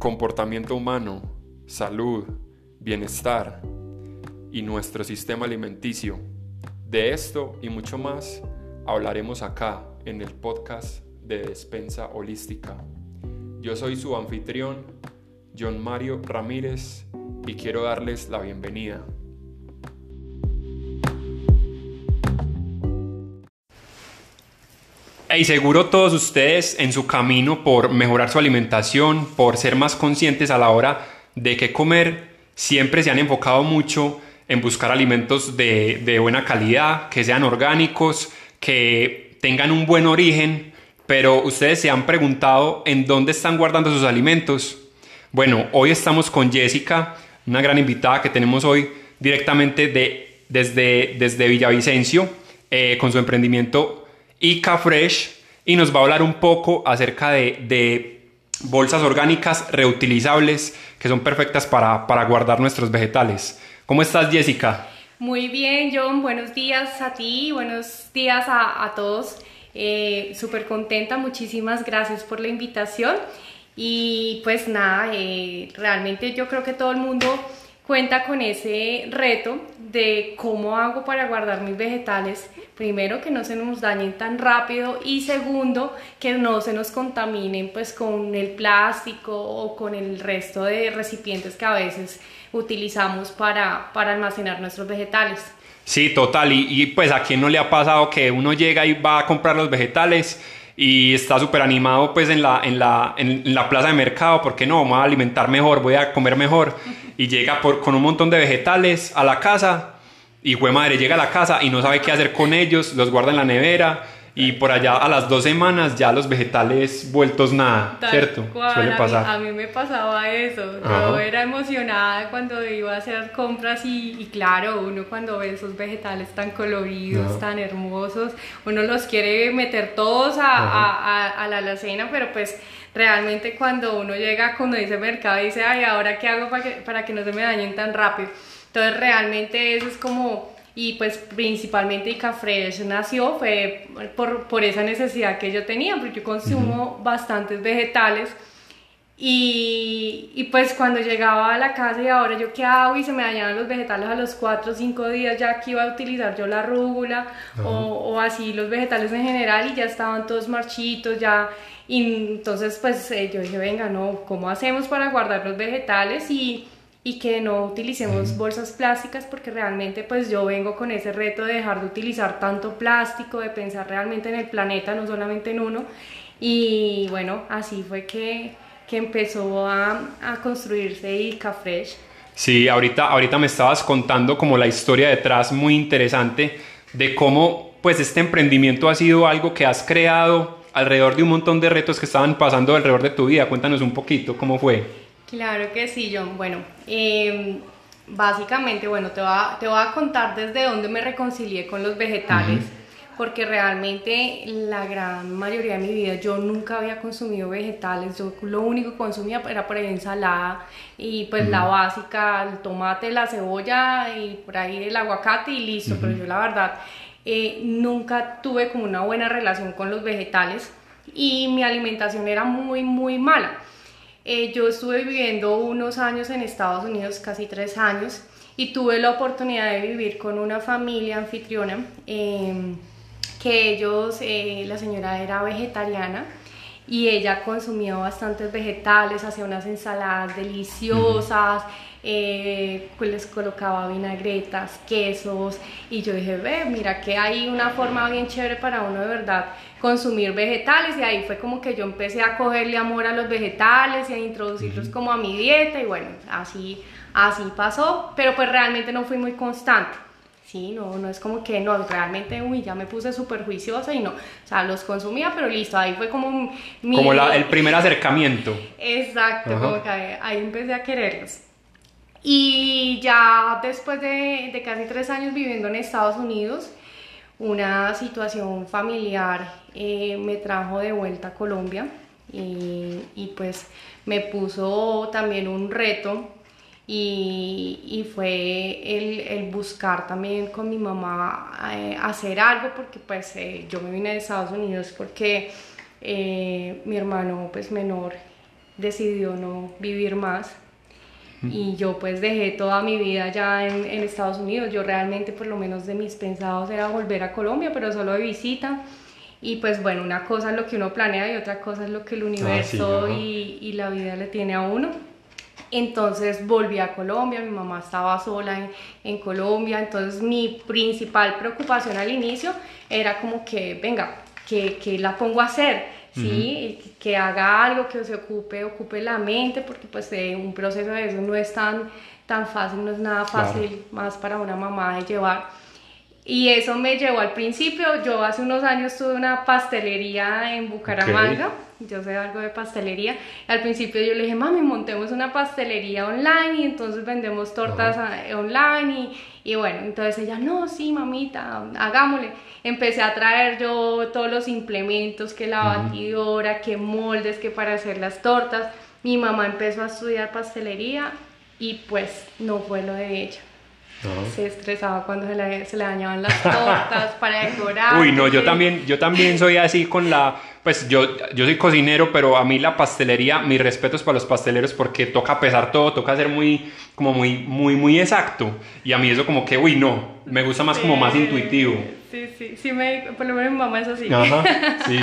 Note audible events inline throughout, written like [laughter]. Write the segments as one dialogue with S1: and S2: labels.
S1: comportamiento humano, salud, bienestar y nuestro sistema alimenticio. De esto y mucho más hablaremos acá en el podcast de Despensa Holística. Yo soy su anfitrión, John Mario Ramírez, y quiero darles la bienvenida. Y seguro todos ustedes en su camino por mejorar su alimentación, por ser más conscientes a la hora de qué comer, siempre se han enfocado mucho en buscar alimentos de, de buena calidad, que sean orgánicos, que tengan un buen origen, pero ustedes se han preguntado en dónde están guardando sus alimentos. Bueno, hoy estamos con Jessica, una gran invitada que tenemos hoy directamente de, desde, desde Villavicencio, eh, con su emprendimiento Ica Fresh y nos va a hablar un poco acerca de, bolsas orgánicas reutilizables que son perfectas para, guardar nuestros vegetales. ¿Cómo estás, Jessica?
S2: Muy bien, John. Buenos días a ti, buenos días a, todos. Eh, Súper contenta, muchísimas gracias por la invitación. Y pues nada, eh, realmente yo creo que todo el mundo cuenta con ese reto de cómo hago para guardar mis vegetales. Primero, que no se nos dañen tan rápido y segundo, que no se nos contaminen pues con el plástico o con el resto de recipientes que a veces utilizamos para, para almacenar nuestros vegetales.
S1: Sí, total. Y, pues a quién no le ha pasado que uno llega y va a comprar los vegetales y está súper animado pues en la, en, la, en, la plaza de mercado porque no, vamos a alimentar mejor, voy a comer mejor y llega por, con un montón de vegetales a la casa y fue madre llega a la casa y no sabe qué hacer con ellos, los guarda en la nevera y por allá a las dos semanas ya los vegetales vueltos nada, ¿cierto?
S2: Suele pasar. A mí, me pasaba eso, yo era emocionada cuando iba a hacer compras y, claro, uno cuando ve esos vegetales tan coloridos, tan hermosos, uno los quiere meter todos a, a, a, la alacena, pero pues realmente cuando uno llega, cuando dice mercado, dice, ay, ¿ahora qué hago para que, para que no se me dañen tan rápido? Entonces realmente eso es como, y pues principalmente Icafresh nació fue por, por, esa necesidad que yo tenía, porque yo consumo bastantes vegetales. Y, y, pues cuando llegaba a la casa y ahora yo qué hago y se me dañaban los vegetales a los 4 o 5 días ya que iba a utilizar yo la rúgula o, o, así los vegetales en general y ya estaban todos marchitos ya y entonces pues eh, yo dije, venga, no, ¿cómo hacemos para guardar los vegetales y, y que no utilicemos bolsas plásticas? Porque realmente pues yo vengo con ese reto de dejar de utilizar tanto plástico, de pensar realmente en el planeta, no solamente en uno. Y bueno, así fue que, que empezó a, a construirse Ica Fresh.
S1: Sí, ahorita, ahorita me estabas contando como la historia detrás muy interesante de cómo pues este emprendimiento ha sido algo que has creado alrededor de un montón de retos que estaban pasando alrededor de tu vida. Cuéntanos un poquito cómo fue.
S2: Claro que sí, John. Bueno, em, básicamente, bueno, te voy, a, te voy a contar desde dónde me reconcilié con los vegetales. Porque realmente la gran mayoría de mi vida yo nunca había consumido vegetales, yo lo único que consumía era por ahí ensalada y pues la básica, el tomate, la cebolla y por ahí el aguacate y listo, pero yo la verdad eh, nunca tuve como una buena relación con los vegetales y mi alimentación era muy, muy mala. Eh, yo estuve viviendo unos años en Estados Unidos, casi tres años, y tuve la oportunidad de vivir con una familia anfitriona, em, que ellos, eh, la señora era vegetariana, y ella consumía bastantes vegetales, hacía unas ensaladas deliciosas, eh, les colocaba vinagretas, quesos y yo dije, ve, mira que hay una forma bien chévere para uno de verdad consumir vegetales y ahí fue como que yo empecé a cogerle amor a los vegetales y a introducirlos como a mi dieta y bueno, así, así pasó, pero pues realmente no fui muy constante. Sí, no, no es como que no, realmente, uy, ya me puse súper juiciosa y no, o sea, los consumía, pero listo, ahí fue como
S1: mi... Como el primer acercamiento.
S2: Exacto, como que ahí empecé a quererlos. Y ya después de, casi tres años viviendo en Estados Unidos, una situación familiar eh, me trajo de vuelta a Colombia y, pues me puso también un reto y, fue el, buscar también con mi mamá eh, hacer algo porque pues eh, yo me vine de Estados Unidos porque mi hermano pues menor decidió no vivir más. Y yo pues dejé toda mi vida ya en, en, Estados Unidos. Yo realmente por lo menos de mis pensados era volver a Colombia, pero solo de visita. Y pues bueno, una cosa es lo que uno planea y otra cosa es lo que el universo y, y, la vida le tiene a uno. Entonces volví a Colombia, mi mamá estaba sola en, en, Colombia, entonces mi principal preocupación al inicio era como que, venga, que, que la pongo a hacer, ¿sí? Que haga algo, que se ocupe, ocupe la mente, porque pues eh, un proceso de eso no es tan, tan fácil, no es nada fácil más para una mamá de llevar. Y eso me llevó al principio, yo hace unos años tuve una pastelería en Bucaramanga, yo sé algo de pastelería, al principio yo le dije, mami, montemos una pastelería online y entonces vendemos tortas online y, y, bueno, entonces ella, no, sí, mamita, hagámosle. Empecé a traer yo todos los implementos, que la batidora, que moldes, que para hacer las tortas. Mi mamá empezó a estudiar pastelería y pues no fue lo de ella. Se estresaba cuando se le, se le dañaban las tortas para decorar.
S1: Uy, no, yo también, yo también soy así con la, pues yo, yo soy cocinero, pero a mí la pastelería, mis respetos para los pasteleros porque toca pesar todo, toca ser muy, como muy, muy, muy exacto. Y a mí eso como que, uy, no, me gusta más como más intuitivo.
S2: Sí, sí, sí, me, por lo menos mi mamá es así.
S1: Ajá, [laughs] sí.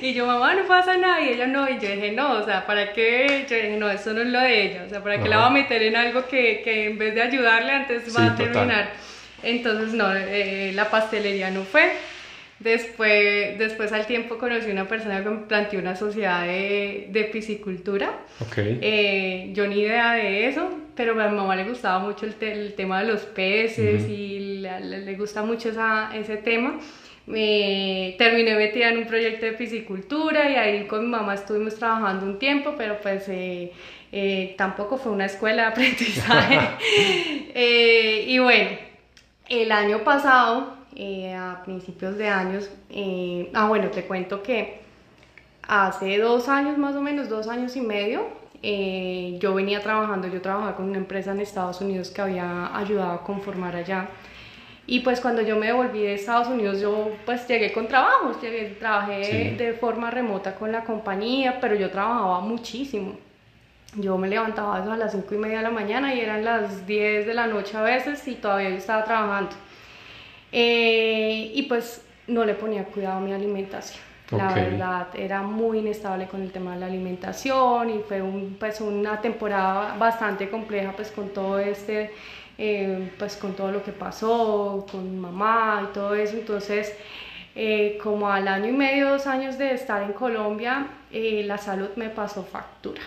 S2: Y yo, mamá, no pasa nada. Y ella no. Y yo dije, no, o sea, ¿para qué? Yo dije, no, eso no es lo de ella. O sea, ¿para qué la va a meter en algo que, que en vez de ayudarle, antes va a terminar? Entonces, no, eh, la pastelería no fue. Después, después al tiempo conocí una persona que planteó una sociedad de, de piscicultura.
S1: Okay.
S2: Eh, yo ni idea de eso, pero a mi mamá le gustaba mucho el, te el tema de los peces y le, le, gusta mucho esa, ese tema. Me terminé metida en un proyecto de piscicultura y ahí con mi mamá estuvimos trabajando un tiempo, pero pues eh, eh, tampoco fue una escuela de aprendizaje. [laughs] Eh, y bueno, el año pasado a principios de años. Ah, bueno, te cuento que hace dos años, más o menos, dos años y medio, yo venía trabajando, yo trabajaba con una empresa en Estados Unidos que había ayudado a conformar allá. Y pues cuando yo me devolví de Estados Unidos, yo pues llegué con trabajos, llegué, trabajé sí. de forma remota con la compañía, pero yo trabajaba muchísimo. Yo me levantaba a las 5 y media de la mañana y eran las 10 de la noche a veces y todavía yo estaba trabajando. Eh, y pues no le ponía cuidado a mi alimentación. La okay. verdad, era muy inestable con el tema de la alimentación y fue un, pues una temporada bastante compleja pues con todo este, eh, pues con todo lo que pasó, con mamá y todo eso. Entonces, eh, como al año y medio, dos años de estar en Colombia, eh, la salud me pasó factura.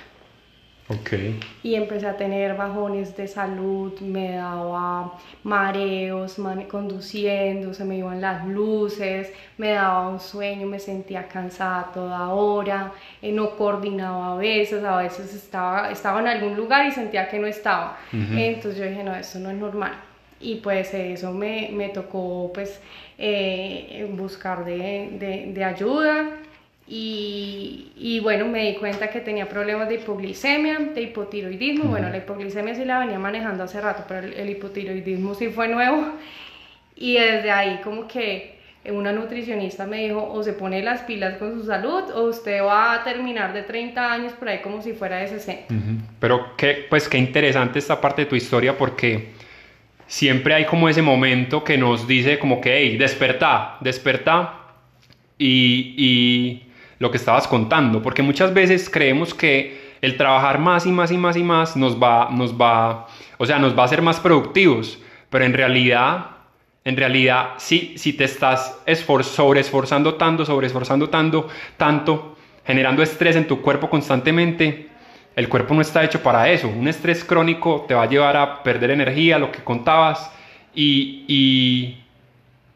S1: Okay.
S2: Y empecé a tener bajones de salud, me daba mareos conduciendo, se me iban las luces, me daba un sueño, me sentía cansada toda hora, eh, no coordinaba a veces, a veces estaba, estaba en algún lugar y sentía que no estaba. Uh -huh. Entonces yo dije, no, eso no es normal. Y pues eso me, me tocó pues eh, buscar de, de, de ayuda y, y, bueno, me di cuenta que tenía problemas de hipoglicemia, de hipotiroidismo. Bueno, la hipoglicemia sí la venía manejando hace rato, pero el, el hipotiroidismo sí fue nuevo. Y desde ahí como que una nutricionista me dijo, o se pone las pilas con su salud, o usted va a terminar de 30 años por ahí como si fuera de 60.
S1: Uh -huh. Pero qué, pues qué interesante esta parte de tu historia porque siempre hay como ese momento que nos dice como que, hey, despertá, despertá. Y, y lo que estabas contando, porque muchas veces creemos que el trabajar más y más y más y más nos va, nos va, o sea, nos va a hacer más productivos, pero en realidad, en realidad, si, si te estás esfor sobre esforzando tanto, sobre esforzando tanto, tanto, generando estrés en tu cuerpo constantemente, el cuerpo no está hecho para eso. Un estrés crónico te va a llevar a perder energía, lo que contabas, y, y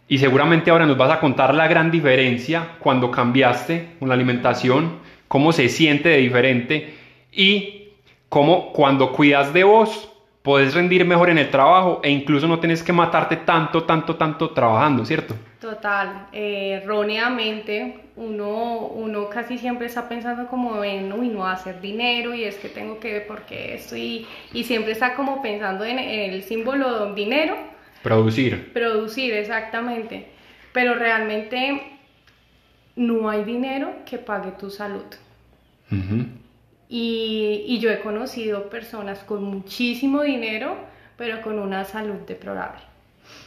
S1: y seguramente ahora nos vas a contar la gran diferencia cuando cambiaste con la alimentación, cómo se siente de diferente y cómo cuando cuidas de vos puedes rendir mejor en el trabajo e incluso no tienes que matarte tanto, tanto, tanto trabajando, ¿cierto?
S2: Total, eh, erróneamente uno, uno casi siempre está pensando como en, uy, no hacer dinero y es que tengo que ver por qué esto y, y siempre está como pensando en el símbolo dinero
S1: Producir.
S2: Producir, exactamente. Pero realmente no hay dinero que pague tu salud.
S1: Uh -huh.
S2: Y, y yo he conocido personas con muchísimo dinero, pero con una salud deplorable.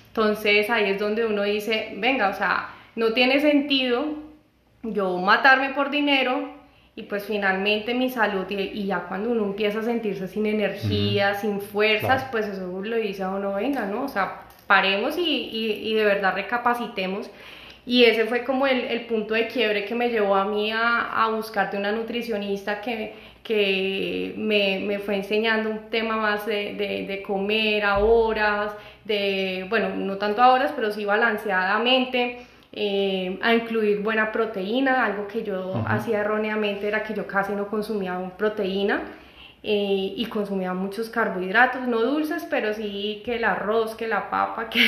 S2: Entonces ahí es donde uno dice, venga, o sea, no tiene sentido yo matarme por dinero y pues finalmente mi salud y, ya cuando uno empieza a sentirse sin energía, sin fuerzas, pues eso lo dice a uno, venga, ¿no? O sea, paremos y, y, de verdad recapacitemos. Y ese fue como el, el, punto de quiebre que me llevó a mí a, a buscarte una nutricionista que, que me, me, fue enseñando un tema más de, de, de, comer a horas, de, bueno, no tanto a horas, pero sí balanceadamente, eh, a incluir buena proteína, algo que yo hacía erróneamente era que yo casi no consumía proteína. Eh, y consumía muchos carbohidratos, no dulces, pero sí que el arroz, que la papa, que...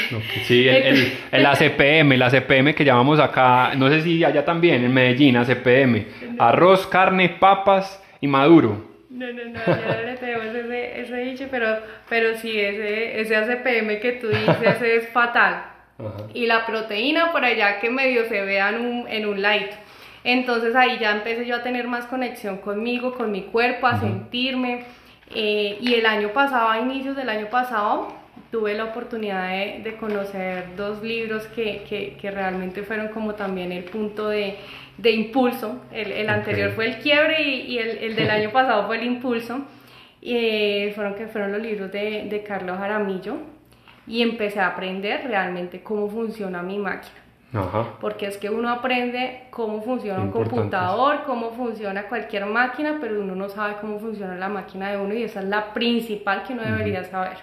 S1: sí, el, el, ACPM, el ACPM que llamamos acá, no sé si allá también, en Medellín, ACPM, arroz, carne, papas y maduro.
S2: No, no, no, ya le tenemos ese, ese dicho, pero, pero sí, ese, ese ACPM que tú dices es fatal. Y la proteína por allá que medio se vea en un, en un light. Entonces ahí ya empecé yo a tener más conexión conmigo, con mi cuerpo, a sentirme. Eh, y el año pasado, a inicios del año pasado, tuve la oportunidad de, de conocer dos libros que, que, que, realmente fueron como también el punto de, de impulso. El, el anterior fue el quiebre y, y el, el, del año [laughs] pasado fue el impulso. Eh, fueron, que fueron los libros de, de Carlos Jaramillo y empecé a aprender realmente cómo funciona mi máquina. Porque es que uno aprende cómo funciona un computador, cómo funciona cualquier máquina, pero uno no sabe cómo funciona la máquina de uno y esa es la principal que uno debería saber.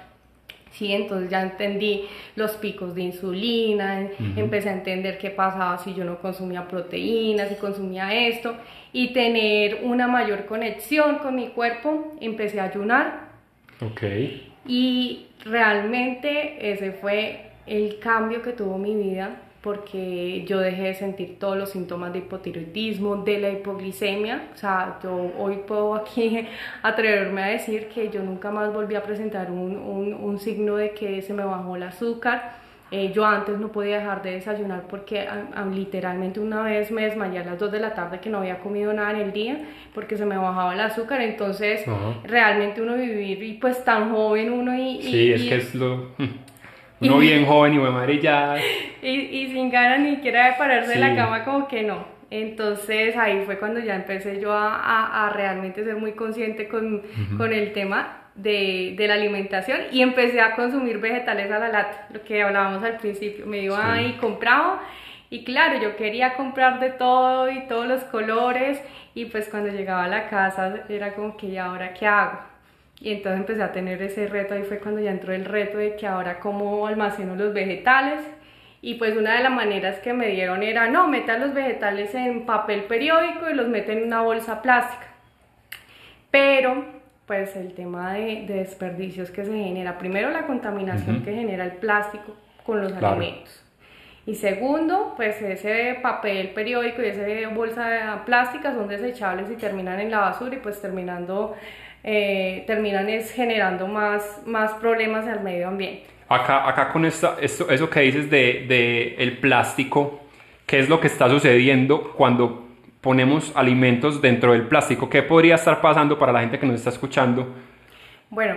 S2: Sí, entonces ya entendí los picos de insulina, empecé a entender qué pasaba si yo no consumía proteínas, si consumía esto, y tener una mayor conexión con mi cuerpo, empecé a ayunar.
S1: Ok.
S2: Y realmente ese fue el cambio que tuvo mi vida porque yo dejé de sentir todos los síntomas de hipotiroidismo, de la hipoglicemia. O sea, yo hoy puedo aquí [laughs] atreverme a decir que yo nunca más volví a presentar un, un, un signo de que se me bajó el azúcar. Eh, yo antes no podía dejar de desayunar porque literalmente una vez me desmayé a las 2 de la tarde que no había comido nada en el día porque se me bajaba el azúcar. Entonces, realmente uno vivir y pues tan joven uno y...
S1: sí, es que es lo... [laughs] Uno [laughs] bien joven y muy madre ya...
S2: Y, y, sin ganas ni siquiera de pararse de la cama como que no. Entonces ahí fue cuando ya empecé yo a, a, a realmente ser muy consciente con, con el tema de, de, la alimentación y empecé a consumir vegetales a la lata, lo que hablábamos al principio. Me iba y compraba y claro, yo quería comprar de todo y todos los colores y pues cuando llegaba a la casa era como que ¿y ahora qué hago? Y entonces empecé a tener ese reto, ahí fue cuando ya entró el reto de que ahora cómo almaceno los vegetales. Y pues una de las maneras que me dieron era, no, meta los vegetales en papel periódico y los mete en una bolsa plástica. Pero pues el tema de, desperdicios que se genera. Primero la contaminación que genera el plástico con los alimentos. Y segundo, pues ese papel periódico y esa bolsa plástica son desechables y terminan en la basura y pues terminando, eh, terminan es generando más, más problemas al medio ambiente.
S1: Acá, acá con esta, esto, eso que dices de, de el plástico, ¿qué es lo que está sucediendo cuando ponemos alimentos dentro del plástico. ¿Qué podría estar pasando para la gente que nos está escuchando?
S2: Bueno,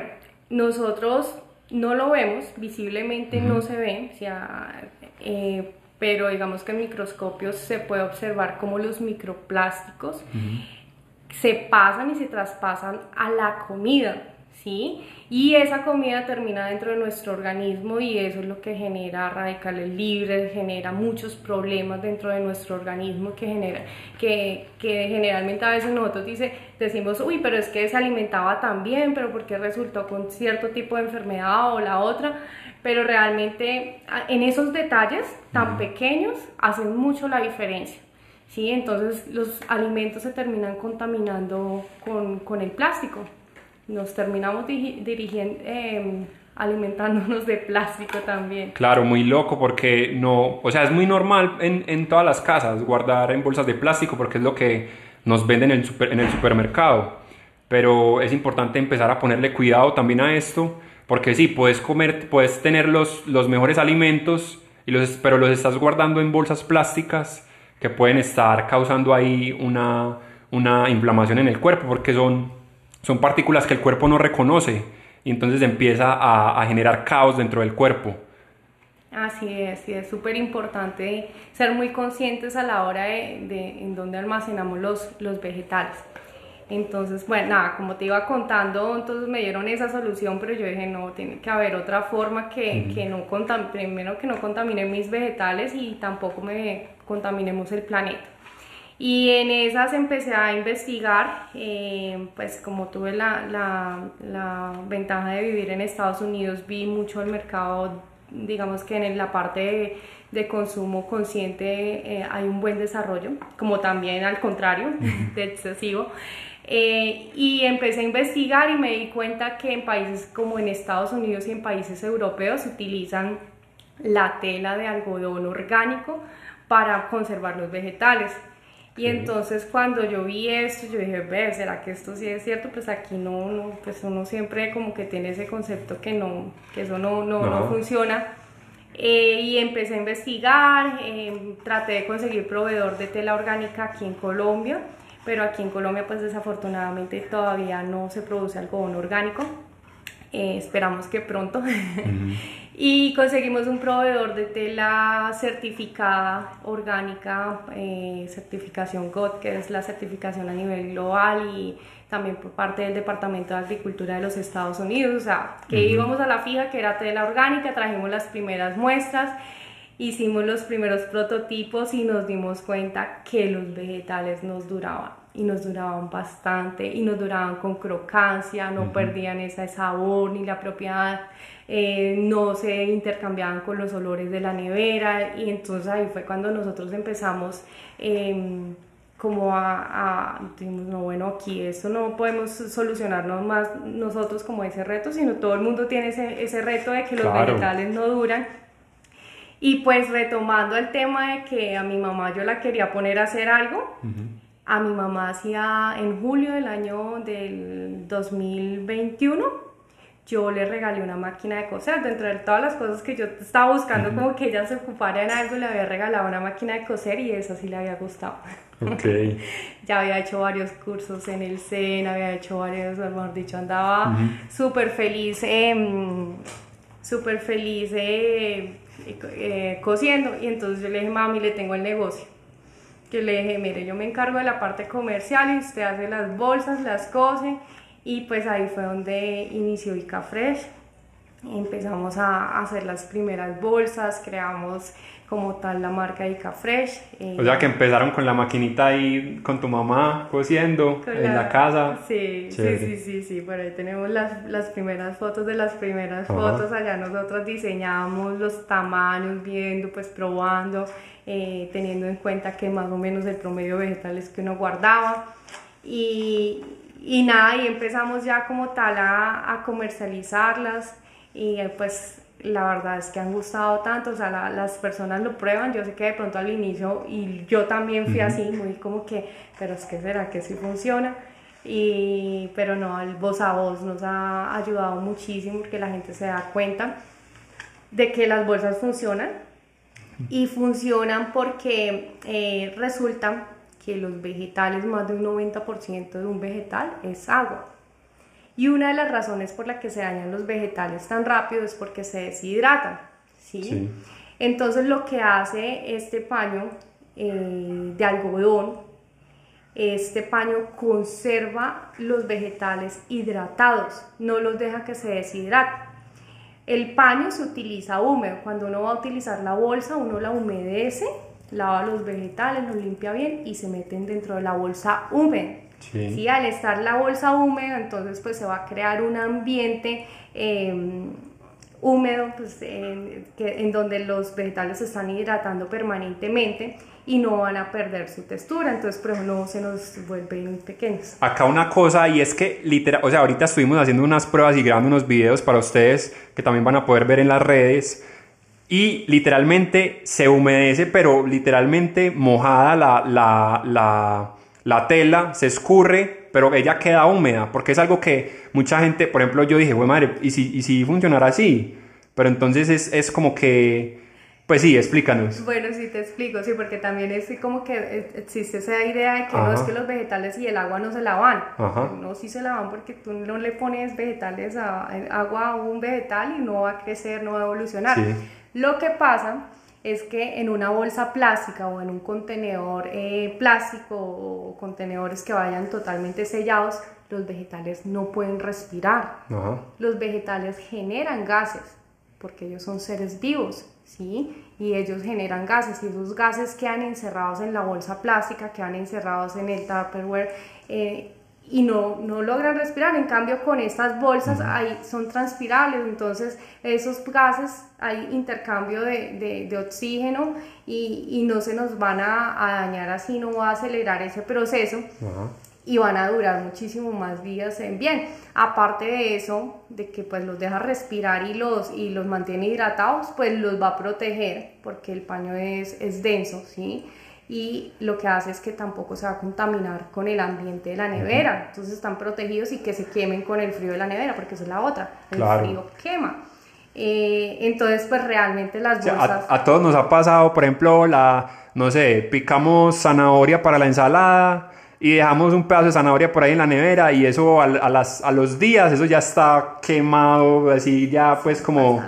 S2: nosotros no lo vemos, visiblemente no se ve, o sea, eh, pero digamos que en microscopios se puede observar cómo los microplásticos se pasan y se traspasan a la comida. ¿sí? Y esa comida termina dentro de nuestro organismo y eso es lo que genera radicales libres, genera muchos problemas dentro de nuestro organismo que genera, que, que generalmente a veces nosotros dice, decimos, uy, pero es que se alimentaba tan bien, pero porque resultó con cierto tipo de enfermedad o la otra, pero realmente en esos detalles tan pequeños hacen mucho la diferencia. ¿Sí? Entonces los alimentos se terminan contaminando con, con el plástico nos terminamos dirigiendo, em, alimentándonos de plástico también.
S1: Claro, muy loco porque no, o sea, es muy normal en, en, todas las casas guardar en bolsas de plástico porque es lo que nos venden en el, super, en el supermercado. Pero es importante empezar a ponerle cuidado también a esto porque sí, puedes comer, puedes tener los, los mejores alimentos, y los, pero los estás guardando en bolsas plásticas que pueden estar causando ahí una una inflamación en el cuerpo porque son, son partículas que el cuerpo no reconoce y entonces empieza a, generar caos dentro del cuerpo.
S2: Así es, y es súper importante ser muy conscientes a la hora de, de en dónde almacenamos los, los vegetales. Entonces, bueno, nada, como te iba contando, entonces me dieron esa solución, pero yo dije, no, tiene que haber otra forma que, que no primero que no contamine mis vegetales y tampoco me contaminemos el planeta. Y en esas empecé a investigar, eh, pues como tuve la, la, la, ventaja de vivir en Estados Unidos, vi mucho el mercado, digamos que en la parte de, de consumo consciente eh, hay un buen desarrollo, como también al contrario, de excesivo. Eh, y empecé a investigar y me di cuenta que en países como en Estados Unidos y en países europeos utilizan la tela de algodón orgánico para conservar los vegetales. Y entonces cuando yo vi esto, yo dije, ve, ¿será que esto sí es cierto? Pues aquí no, no, pues uno siempre como que tiene ese concepto que no, que eso no, no, no. funciona. Eh, y empecé a investigar, eh, traté de conseguir proveedor de tela orgánica aquí en Colombia pero aquí en Colombia pues desafortunadamente todavía no se produce algodón orgánico. Eh, esperamos que pronto. [laughs] y conseguimos un proveedor de tela certificada orgánica, eh, certificación GOT, que es la certificación a nivel global y también por parte del Departamento de Agricultura de los Estados Unidos. O sea, que íbamos a la fija, que era tela orgánica, trajimos las primeras muestras hicimos los primeros prototipos y nos dimos cuenta que los vegetales nos duraban y nos duraban bastante y nos duraban con crocancia, no perdían ese sabor ni la propiedad, eh, no se intercambiaban con los olores de la nevera y entonces ahí fue cuando nosotros empezamos em, como a, a no bueno aquí esto no podemos solucionarnos más nosotros como ese reto, sino todo el mundo tiene ese, ese reto de que los vegetales no duran y pues retomando el tema de que a mi mamá yo la quería poner a hacer algo, a mi mamá hacía en julio del año del 2021, yo le regalé una máquina de coser. Dentro de todas las cosas que yo estaba buscando, como que ella se ocupara en algo, le había regalado una máquina de coser y esa sí le había gustado. Okay. [laughs] ya había hecho varios cursos en el SEN, había hecho varios, mejor dicho, andaba súper feliz, eh, súper feliz. Eh, eh, cosiendo y entonces yo le dije, mami, le tengo el negocio. Que le dije, mire, yo me encargo de la parte comercial y usted hace las bolsas, las cose y pues ahí fue donde inició Ica Fresh. Empezamos a hacer las primeras bolsas, creamos como tal la marca Ica Fresh.
S1: Eh, o sea que empezaron con la maquinita ahí con tu mamá cosiendo en la, casa.
S2: Sí, sí, sí, sí, sí, por ahí tenemos las, las primeras fotos de las primeras fotos, allá nosotros diseñamos los tamaños, viendo, pues probando, eh, teniendo en cuenta que más o menos el promedio vegetal es que uno guardaba. Y, y nada, y empezamos ya como tal a, a comercializarlas y pues la verdad es que han gustado tanto, o sea, las personas lo prueban, yo sé que de pronto al inicio, y yo también fui así, muy como que, pero es que será que sí funciona, y, pero no, el voz a voz nos ha ayudado muchísimo porque la gente se da cuenta de que las bolsas funcionan, y funcionan porque eh, resulta que los vegetales, más de un 90% de un vegetal es agua. Y una de las razones por la que se dañan los vegetales tan rápido es porque se deshidratan. ¿sí? Entonces lo que hace este paño eh, de algodón, este paño conserva los vegetales hidratados, no los deja que se deshidraten. El paño se utiliza húmedo. Cuando uno va a utilizar la bolsa, uno la humedece, lava los vegetales, los limpia bien y se meten dentro de la bolsa húmeda. Sí. Al estar la bolsa húmeda, entonces pues se va a crear un ambiente em, húmedo pues, en, que, en donde los vegetales se están hidratando permanentemente y no van a perder su textura, entonces pero no se nos vuelven pequeños.
S1: Acá una cosa y es que literal, o sea, ahorita estuvimos haciendo unas pruebas y grabando unos videos para ustedes que también van a poder ver en las redes y literalmente se humedece, pero literalmente mojada la, la, la la tela se escurre, pero ella queda húmeda, porque es algo que mucha gente, por ejemplo, yo dije, güey madre, ¿y si, y si funcionara así? Pero entonces es, es como que, Pues sí, explícanos.
S2: Bueno, sí te explico, sí, porque también es como que existe esa idea de que no es que los vegetales y el agua no se lavan. No, sí se lavan porque tú no le pones vegetales a, agua a un vegetal y no va a crecer, no va a evolucionar. Lo que pasa es que en una bolsa plástica o en un contenedor eh, plástico o contenedores que vayan totalmente sellados, los vegetales no pueden respirar. Los vegetales generan gases porque ellos son seres vivos, ¿sí? Y ellos generan gases y esos gases quedan encerrados en la bolsa plástica, quedan encerrados en el Tupperware. Eh, y no, no logran respirar. En cambio, con estas bolsas ahí son transpirables, entonces esos gases hay intercambio de, de, oxígeno y, y, no se nos van a, a, dañar así, no va a acelerar ese proceso. Y van a durar muchísimo más días en bien. Aparte de eso, de que pues los deja respirar y los, y los mantiene hidratados, pues los va a proteger porque el paño es, es denso, ¿sí? Y lo que hace es que tampoco se va a contaminar con el ambiente de la nevera. Entonces están protegidos y que se quemen con el frío de la nevera, porque esa es la otra. El frío quema. Eh, entonces, pues realmente las bolsas...
S1: a, todos nos ha pasado, por ejemplo, la, no sé, picamos zanahoria para la ensalada y dejamos un pedazo de zanahoria por ahí en la nevera y eso a, las, a los días, eso ya está quemado, así ya pues como...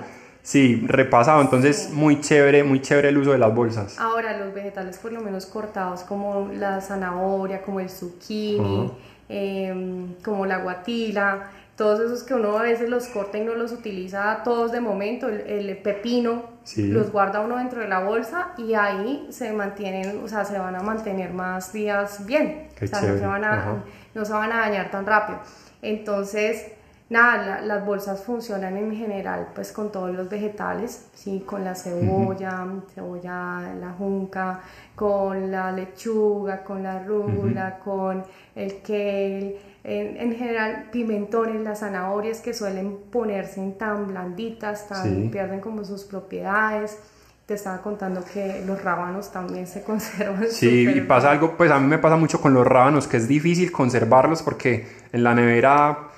S1: Sí, repasado, entonces muy chévere, muy chévere el uso de las bolsas.
S2: Ahora los vegetales por lo menos cortados como la zanahoria, como el zucchini, em, como la guatila, todos esos que uno a veces los corta y no los utiliza todos de momento, el, pepino, los guarda uno dentro de la bolsa y ahí se mantienen, o sea, se van a mantener más días bien, o sea, no se, van a, no se van a dañar tan rápido. Entonces, nada, las bolsas funcionan en general pues con todos los vegetales, ¿sí? con la cebolla, cebolla, la junca, con la lechuga, con la rúcula, con el kale, en, general pimentones, las zanahorias que suelen ponerse en tan blanditas, tan, pierden como sus propiedades. Te estaba contando que los rábanos también se [laughs] conservan.
S1: Sí, y pasa algo, pues a mí me pasa mucho con los rábanos, que es difícil conservarlos porque en la nevera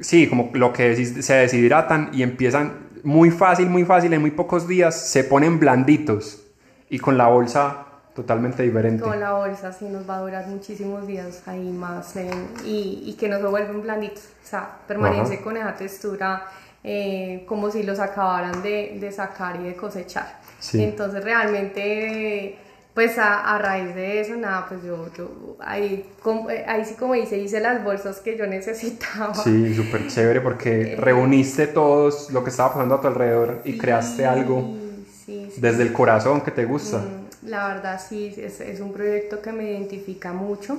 S1: sí, como lo que se deshidratan y empiezan muy fácil, muy fácil, en muy pocos días se ponen blanditos y con la bolsa totalmente diferente.
S2: Con la bolsa sí nos va a durar muchísimos días ahí más y, y, que no se vuelven blanditos, o sea, permanece con esa textura eh, como si los acabaran de, de, sacar y de cosechar. Entonces realmente pues a, raíz de eso, nada, pues yo, yo ahí, eh, ahí sí como dice, hice las bolsas que yo necesitaba.
S1: Sí, súper chévere porque [laughs] eh, reuniste todos lo que estaba pasando a tu alrededor y creaste algo desde el corazón que te gusta.
S2: Mm, la verdad sí, es, es un proyecto que me identifica mucho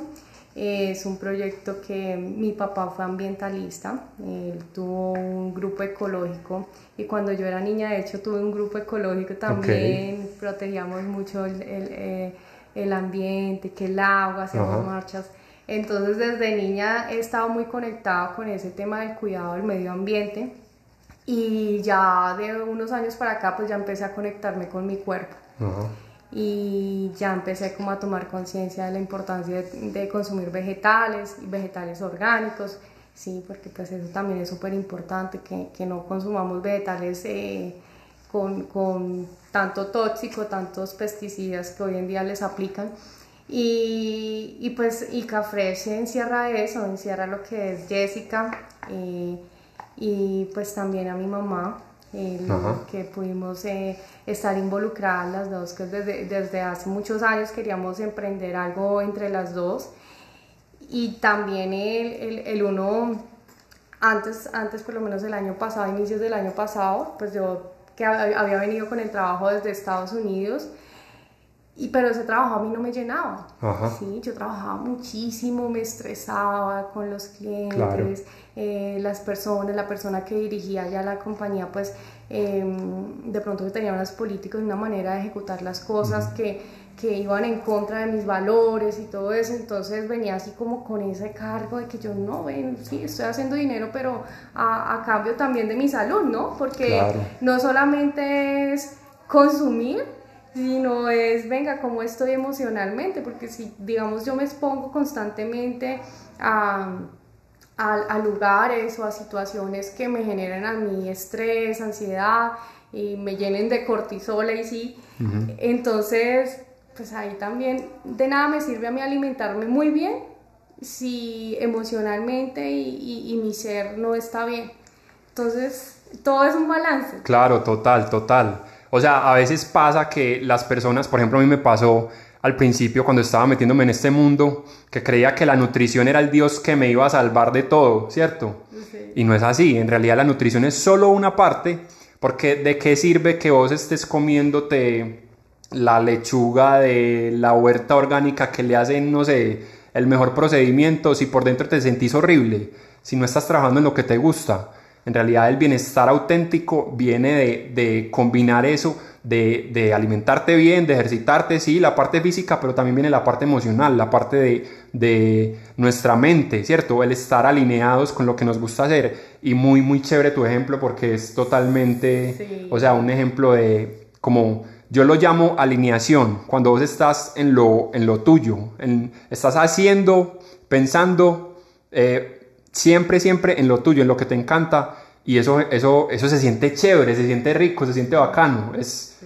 S2: es un proyecto que mi papá fue ambientalista, él tuvo un grupo ecológico y cuando yo era niña de hecho tuve un grupo ecológico también, protegíamos mucho el, el, eh, el, ambiente, que el agua, hacíamos marchas. Entonces desde niña he estado muy conectada con ese tema del cuidado del medio ambiente y ya de unos años para acá pues ya empecé a conectarme con mi cuerpo y ya empecé como a tomar conciencia de la importancia de, consumir vegetales y vegetales orgánicos, sí, porque pues eso también es súper importante, que, que, no consumamos vegetales eh, con, con, tanto tóxico, tantos pesticidas que hoy en día les aplican. Y, y pues Ica Fresh encierra eso, encierra lo que es Jessica eh, y pues también a mi mamá, que pudimos eh, estar involucradas las dos, que desde, desde hace muchos años queríamos emprender algo entre las dos. Y también el, el, el, uno, antes, antes por lo menos el año pasado, inicios del año pasado, pues yo que había venido con el trabajo desde Estados Unidos, y, pero ese trabajo a mí no me llenaba. Sí, yo trabajaba muchísimo, me estresaba con los clientes, eh, las personas, la persona que dirigía ya la compañía, pues em, de pronto tenía unas políticas y una manera de ejecutar las cosas que, que, iban en contra de mis valores y todo eso. Entonces venía así como con ese cargo de que yo no, ven, sí, estoy haciendo dinero, pero a, a cambio también de mi salud, ¿no? Porque no solamente es consumir, sino es, venga, cómo estoy emocionalmente, porque si, digamos, yo me expongo constantemente a, a, lugares o a situaciones que me generan a mí estrés, ansiedad, y me llenen de cortisol y sí. Entonces, pues ahí también de nada me sirve a mí alimentarme muy bien si emocionalmente y, y mi ser no está bien. Entonces, todo es un balance.
S1: Claro, total, total. O sea, a veces pasa que las personas, por ejemplo, a mí me pasó al principio cuando estaba metiéndome en este mundo, que creía que la nutrición era el Dios que me iba a salvar de todo, ¿cierto? Y no es así, en realidad la nutrición es solo una parte, porque ¿de qué sirve que vos estés comiéndote la lechuga de la huerta orgánica que le hacen, no sé, el mejor procedimiento si por dentro te sentís horrible, si no estás trabajando en lo que te gusta? En realidad el bienestar auténtico viene de, combinar eso, de, alimentarte bien, de ejercitarte, sí, la parte física, pero también viene la parte emocional, la parte de, nuestra mente, ¿cierto? El estar alineados con lo que nos gusta hacer. Y muy, muy chévere tu ejemplo porque es totalmente, o sea, un ejemplo de como... Yo lo llamo alineación, cuando vos estás en lo, en lo tuyo, estás haciendo, pensando, eh, siempre, siempre en lo tuyo, en lo que te encanta. Y eso, eso, eso se siente chévere, se siente rico, se siente bacano. Es,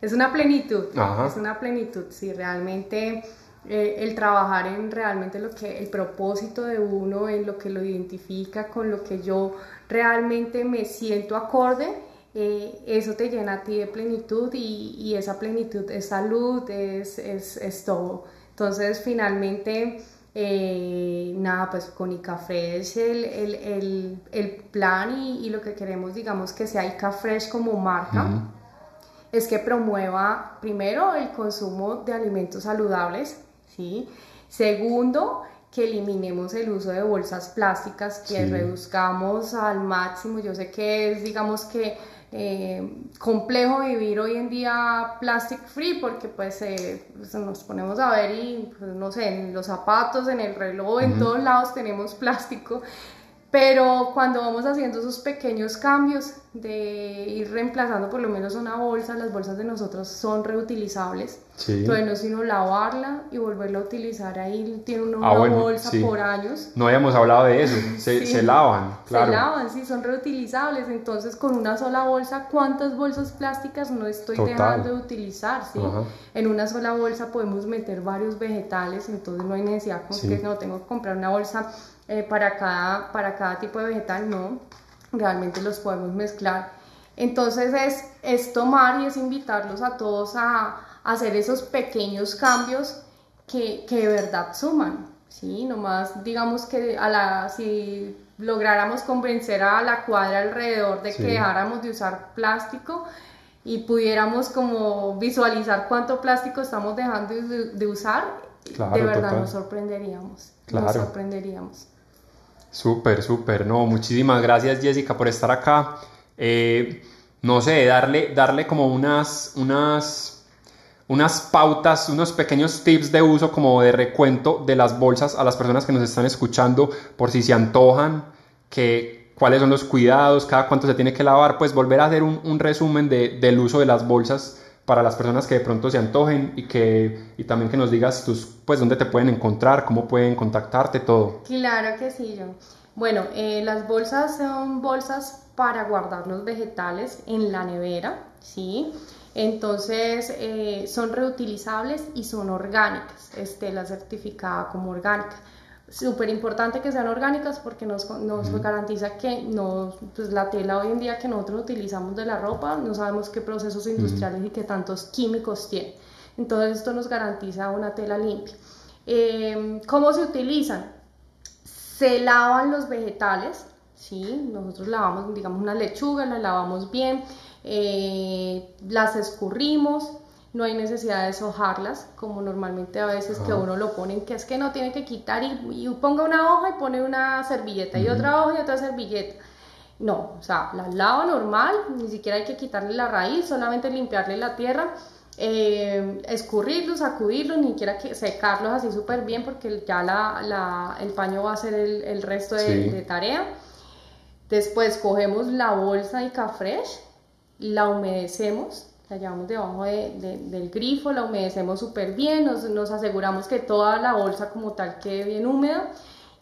S2: es una plenitud, es una plenitud, sí, realmente eh, el trabajar en realmente lo que, el propósito de uno, en lo que lo identifica con lo que yo realmente me siento acorde, eh, eso te llena a ti de plenitud y, y esa plenitud es salud, es, es, es todo. Entonces, finalmente eh, nada, pues con ICAFresh el, el, el, plan y, lo que queremos, digamos, que sea ICAFresh como marca, es que promueva primero el consumo de alimentos saludables, ¿sí? Segundo, que eliminemos el uso de bolsas plásticas, que reduzcamos al máximo. Yo sé que es, digamos que eh, complejo vivir hoy en día plastic free porque pues, eh, pues nos ponemos a ver y pues, no sé, en los zapatos, en el reloj, en todos lados tenemos plástico pero cuando vamos haciendo esos pequeños cambios de ir reemplazando por lo menos una bolsa, las bolsas de nosotros son reutilizables. Entonces no es sino lavarla y volverla a utilizar. Ahí tiene una ah, bolsa por años.
S1: No habíamos hablado de eso. [laughs] Se, se lavan, claro.
S2: Se lavan, sí, son reutilizables. Entonces con una sola bolsa, ¿cuántas bolsas plásticas no estoy dejando de utilizar? ¿sí? En una sola bolsa podemos meter varios vegetales, entonces no hay necesidad con que no tengo que comprar una bolsa eh, para, cada, para cada tipo de vegetal, no, realmente los podemos mezclar. Entonces es, es tomar y es invitarlos a todos a, hacer esos pequeños cambios que, que, de verdad suman, ¿sí? Nomás digamos que a la, si lográramos convencer a la cuadra alrededor de que dejáramos de usar plástico y pudiéramos como visualizar cuánto plástico estamos dejando de, usar, de verdad nos sorprenderíamos, nos sorprenderíamos.
S1: Súper, súper, no, muchísimas gracias Jessica por estar acá. Eh, no sé, darle, darle como unas, unas, unas pautas, unos pequeños tips de uso como de recuento de las bolsas a las personas que nos están escuchando por si se antojan, que, cuáles son los cuidados, cada cuánto se tiene que lavar, pues volver a hacer un, un resumen de, del uso de las bolsas para las personas que de pronto se antojen y que y también que nos digas tus pues dónde te pueden encontrar, cómo pueden contactarte, todo.
S2: Claro que sí, yo. Bueno, eh, las bolsas son bolsas para guardar los vegetales en la nevera, ¿sí? Entonces eh, son reutilizables y son orgánicas, la certificada como orgánica súper importante que sean orgánicas porque nos, nos garantiza que no, pues la tela hoy en día que nosotros utilizamos de la ropa, no sabemos qué procesos industriales y qué tantos químicos tiene. Entonces esto nos garantiza una tela limpia. Em, ¿Cómo se utilizan? Se lavan los vegetales, ¿sí? Nosotros lavamos, digamos, una lechuga, la lavamos bien, eh, las escurrimos, no hay necesidad de sojarlas, como normalmente a veces que uno lo ponen, que es que no tiene que quitar y, ponga una hoja y pone una servilleta y otra hoja y otra servilleta. No, o sea, las lava normal, ni siquiera hay que quitarle la raíz, solamente limpiarle la tierra, eh, escurrirlos, sacudirlos, ni siquiera que secarlos así súper bien porque ya la, el paño va a hacer el, resto de, de, tarea. Después cogemos la bolsa de Cafresh, la humedecemos, la llevamos debajo del grifo, la humedecemos súper bien, nos, aseguramos que toda la bolsa como tal quede bien húmeda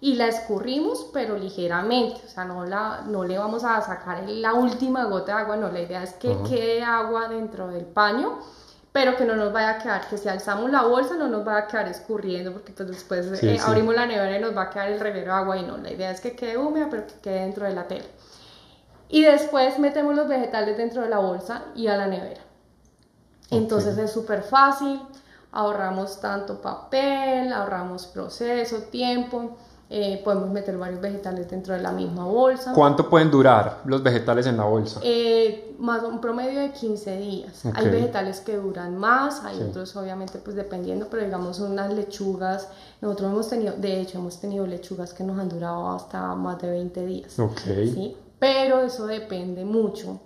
S2: y la escurrimos, pero ligeramente, o sea, no, la, no le vamos a sacar la última gota de agua, no, la idea es que quede agua dentro del paño, pero que no nos vaya a quedar, que si alzamos la bolsa no nos vaya a quedar escurriendo, porque pues después eh, abrimos la nevera y nos va a quedar el reguero de agua y no, la idea es que quede húmeda, pero que quede dentro de la tela. Y después metemos los vegetales dentro de la bolsa y a la nevera. Entonces es súper fácil, ahorramos tanto papel, ahorramos proceso, tiempo. Eh, podemos meter varios vegetales dentro de la misma bolsa.
S1: ¿Cuánto pueden durar los vegetales en la bolsa?
S2: Eh, más un promedio de 15 días. Hay vegetales que duran más, hay otros obviamente pues dependiendo, pero digamos unas lechugas, nosotros hemos tenido, de hecho hemos tenido lechugas que nos han durado hasta más de 20 días.
S1: Ok.
S2: ¿sí? Pero eso depende mucho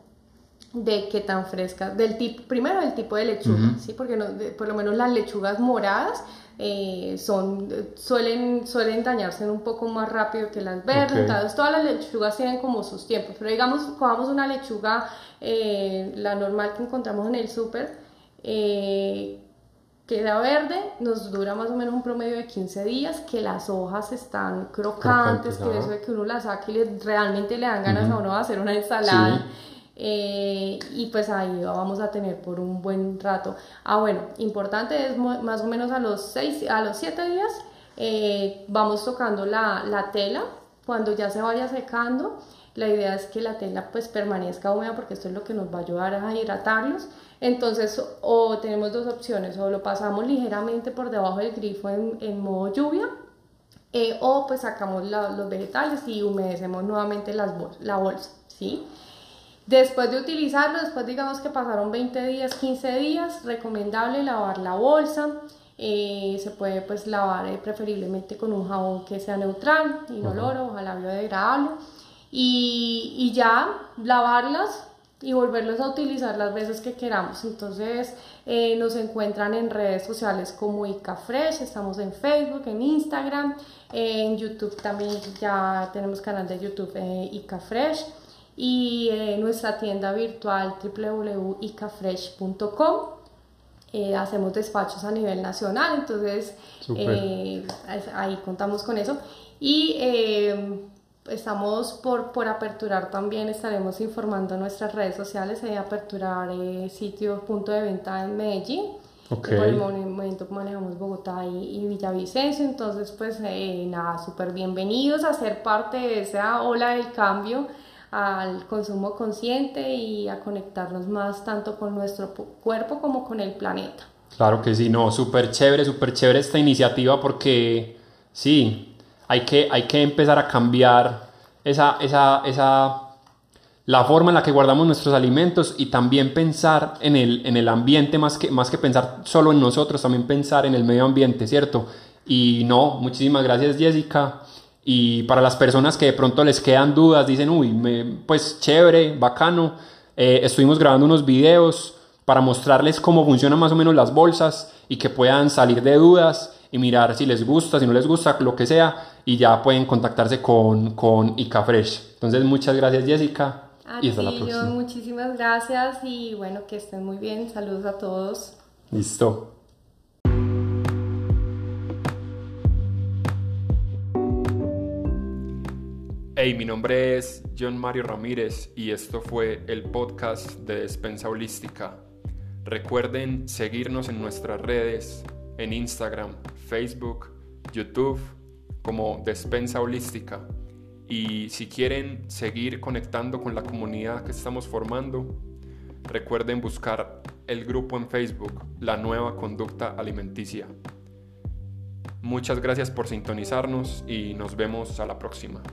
S2: de qué tan frescas, del tipo, primero del tipo de lechuga, ¿sí? Porque no, por lo menos las lechugas moradas eh, son, suelen, suelen dañarse un poco más rápido que las verdes, entonces todas las lechugas tienen como sus tiempos, pero digamos, cogamos una lechuga, eh, la normal que encontramos en el súper, eh, queda verde, nos dura más o menos un promedio de 15 días, que las hojas están crocantes, que eso de que uno las saque y realmente le dan ganas a uno de hacer una ensalada. Eh, y pues ahí vamos a tener por un buen rato. Ah, bueno, importante es más o menos a los 6, a los 7 días eh, vamos tocando la, la, tela, cuando ya se vaya secando, la idea es que la tela pues permanezca húmeda porque esto es lo que nos va a ayudar a hidratarlos. Entonces, o tenemos dos opciones, o lo pasamos ligeramente por debajo del grifo en, modo lluvia, eh, o pues sacamos los vegetales y humedecemos nuevamente las la bolsa, ¿sí? Después de utilizarlo, después digamos que pasaron 20 días, 15 días, recomendable lavar la bolsa. Eh, se puede pues lavar eh, preferiblemente con un jabón que sea neutral, inoloro, ojalá biodegradable. Y, y ya lavarlas y volverlos a utilizar las veces que queramos. Entonces eh, nos encuentran en redes sociales como IcaFresh, estamos en Facebook, en Instagram, en YouTube también ya tenemos canal de YouTube IcaFresh y eh, nuestra tienda virtual www.icafresh.com. Eh, hacemos despachos a nivel nacional, entonces eh, ahí contamos con eso. Y estamos por, por aperturar también, estaremos informando en nuestras redes sociales de aperturar sitio punto de venta en Medellín. Por el momento manejamos Bogotá y, y Villavicencio, entonces pues nada, súper bienvenidos a ser parte de esa ola del cambio al consumo consciente y a conectarnos más tanto con nuestro cuerpo como con el planeta.
S1: Claro que sí, no, súper chévere, súper chévere esta iniciativa porque sí, hay que, hay que empezar a cambiar esa, esa, esa, la forma en la que guardamos nuestros alimentos y también pensar en el, en el ambiente más que, más que pensar solo en nosotros, también pensar en el medio ambiente, ¿cierto? Y no, muchísimas gracias Jessica. Y para las personas que de pronto les quedan dudas, dicen, uy, pues chévere, bacano, eh, estuvimos grabando unos videos para mostrarles cómo funcionan más o menos las bolsas y que puedan salir de dudas y mirar si les gusta, si no les gusta, lo que sea, y ya pueden contactarse con, con IcaFresh. Entonces, muchas gracias Jessica.
S2: y hasta la próxima. muchísimas gracias y bueno, que estén muy bien. Saludos a todos.
S1: Listo. Hey, mi nombre es John Mario Ramírez y esto fue el podcast de Despensa Holística. Recuerden seguirnos en nuestras redes, en Instagram, Facebook, YouTube, como Despensa Holística. Y si quieren seguir conectando con la comunidad que estamos formando, recuerden buscar el grupo en Facebook, La Nueva Conducta Alimenticia. Muchas gracias por sintonizarnos y nos vemos a la próxima.